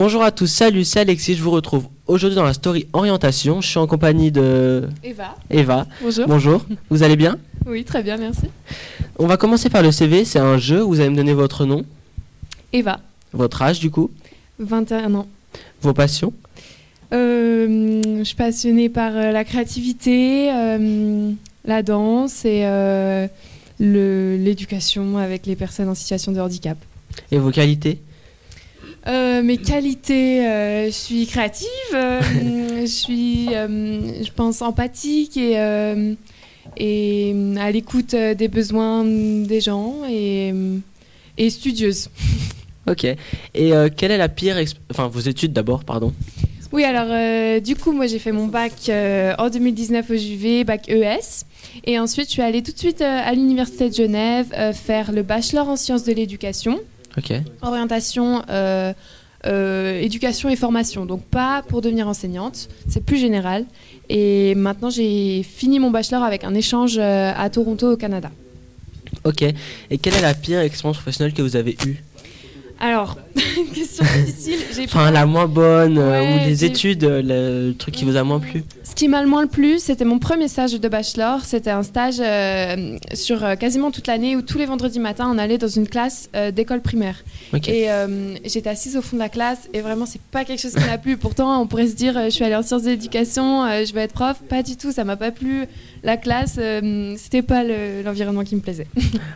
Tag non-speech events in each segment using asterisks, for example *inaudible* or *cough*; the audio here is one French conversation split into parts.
Bonjour à tous, salut, c'est Alexis, je vous retrouve aujourd'hui dans la story orientation. Je suis en compagnie de Eva. Eva. Bonjour. Bonjour, vous allez bien? Oui, très bien, merci. On va commencer par le CV, c'est un jeu, vous allez me donner votre nom, Eva, votre âge du coup, 21 ans. vos passions? Euh, je suis passionnée par euh, la créativité, euh, la danse et l'éducation avec les personnes en situation de handicap. Et vos qualités? Euh, mes qualités, euh, je suis créative, euh, *laughs* je suis, je pense, empathique et, et à l'écoute des besoins des gens et, et studieuse. Ok. Et quelle est la pire... Enfin, vos études d'abord, pardon? Oui, alors du coup, moi j'ai fait mon bac en 2019 au JV, bac ES. Et ensuite, je suis allée tout de suite à l'Université de Genève faire le bachelor en sciences de l'éducation, Orientation euh, euh, éducation et formation. Donc pas pour devenir enseignante, c'est plus général. Et maintenant, j'ai fini mon bachelor avec un échange euh, à Toronto au Canada. Ok. Et quelle est la pire expérience professionnelle que vous avez eue? Alors, *laughs* question difficile. J'ai Enfin, la moins bonne, euh, Ouais, ou les études, euh, le, truc qui vous a moins plu Ce qui m'a le moins le plus, c'était mon premier stage de bachelor. C'était un stage euh, sur euh, quasiment toute l'année où tous les vendredis matins, on allait dans une classe euh, d'école primaire. Et euh, j'étais assise au fond de la classe et vraiment, c'est pas quelque chose qui m'a plu. Pourtant, on pourrait se dire, euh, je suis allée en sciences de l'éducation, euh, je vais être prof. Pas du tout, ça m'a pas plu. La classe, euh, c'était pas le- l'environnement qui me plaisait.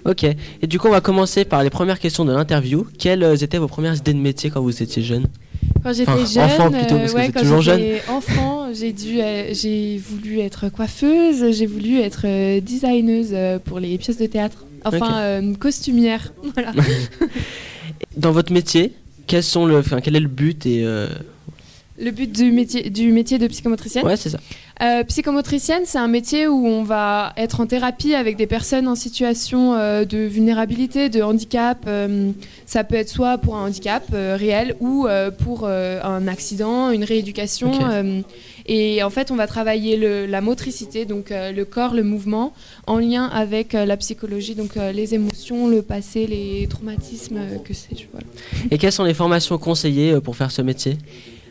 Ok. Et du coup, on va commencer par les premières questions de l'interview. Quelles étaient vos premières idées de métier quand vous étiez jeune? Quand j'étais Enfin, jeune, enfant plutôt, parce que ouais, quand toujours j'étais enfant, j'ai dû, euh, j'ai voulu être coiffeuse, j'ai voulu être euh, designeuse euh, pour les pièces de théâtre, enfin euh, costumière, *laughs* voilà. *laughs* Dans votre métier, quels sont le, enfin, quel est le but et euh, Le but du métier, du métier de psychomotricienne. ouais, c'est ça. Euh, psychomotricienne, c'est un métier où on va être en thérapie avec des personnes en situation euh, de vulnérabilité, de handicap. euh, ça peut être soit pour un handicap réel ou pour un accident, une rééducation. Et en fait, on va travailler le- la motricité, donc le corps, le mouvement, en lien avec la psychologie, donc les émotions, le passé, les traumatismes, que sais-je. Voilà. Et quelles sont les formations conseillées pour faire ce métier?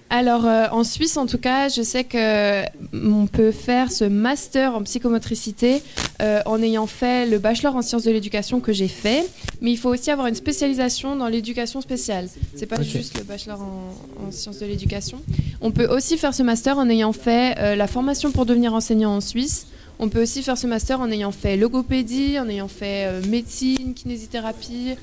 Alors euh, en Suisse en tout cas, je sais que mm, on peut faire ce master en psychomotricité euh, en ayant fait le bachelor en sciences de l'éducation que j'ai fait, mais il faut aussi avoir une spécialisation dans l'éducation spéciale. C'est pas juste le bachelor en, en sciences de l'éducation. On peut aussi faire ce master en ayant fait euh, la formation pour devenir enseignant en Suisse. On peut aussi faire ce master en ayant fait logopédie, en ayant fait euh, médecine, kinésithérapie,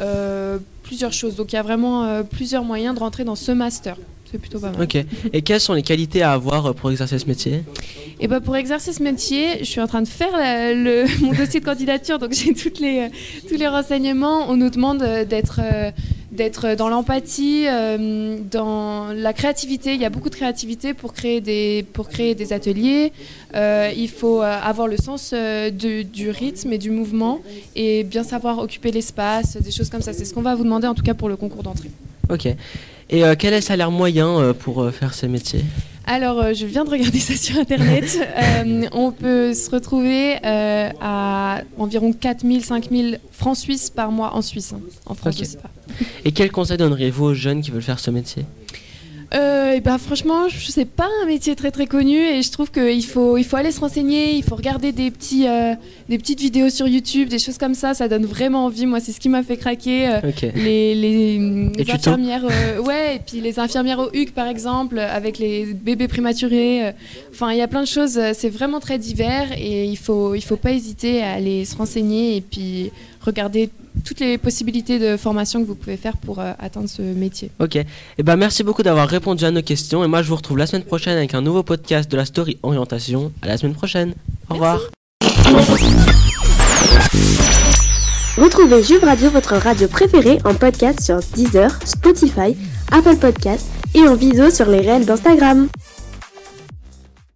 euh, plusieurs choses. Donc il y a vraiment euh, plusieurs moyens de rentrer dans ce master. Plutôt pas mal. Ok. Et quelles sont les qualités à avoir euh, pour exercer ce métier? Et ben pour exercer ce métier, je suis en train de faire la- le, *laughs* mon dossier de candidature, donc j'ai toutes les, euh, tous les renseignements. On nous demande euh, d'être d'être dans l'empathie, euh, dans la créativité. Il y a beaucoup de créativité pour créer des, pour créer des ateliers. Euh, il faut avoir le sens de- du rythme et du mouvement et bien savoir occuper l'espace, des choses comme ça. C'est ce qu'on va vous demander en tout cas pour le concours d'entrée. Ok. Et euh, quel est le salaire moyen euh, pour euh, faire ce métier? Alors, je viens de regarder ça sur Internet. *laughs* Euh, on peut se retrouver euh, à environ 4000, 5000 francs suisses par mois en Suisse. hein. En France, Ok. je sais pas. Et quels conseils donneriez-vous aux jeunes qui veulent faire ce métier? Euh, ben, franchement, je sais pas un métier très très connu et je trouve qu'il faut, il faut aller se renseigner, il faut regarder des, petits, euh, des petites vidéos sur YouTube, des choses comme ça. Ça donne vraiment envie. Moi, c'est ce qui m'a fait craquer. euh, les, les, les tutos. infirmières ouais et puis les infirmières au HUC par exemple avec les bébés prématurés enfin il y a plein de choses c'est vraiment très divers et il faut il faut pas hésiter à aller se renseigner et puis regarder toutes les possibilités de formation que vous pouvez faire pour euh, atteindre ce métier Ok. Et ben merci beaucoup d'avoir répondu à nos questions. Et moi, je vous retrouve la semaine prochaine avec un nouveau podcast de la story orientation. À la semaine prochaine. Au revoir. Retrouvez Juve Radio, votre radio préférée, en podcast sur Deezer, Spotify, Apple Podcasts et en vidéo sur les réels d'Instagram.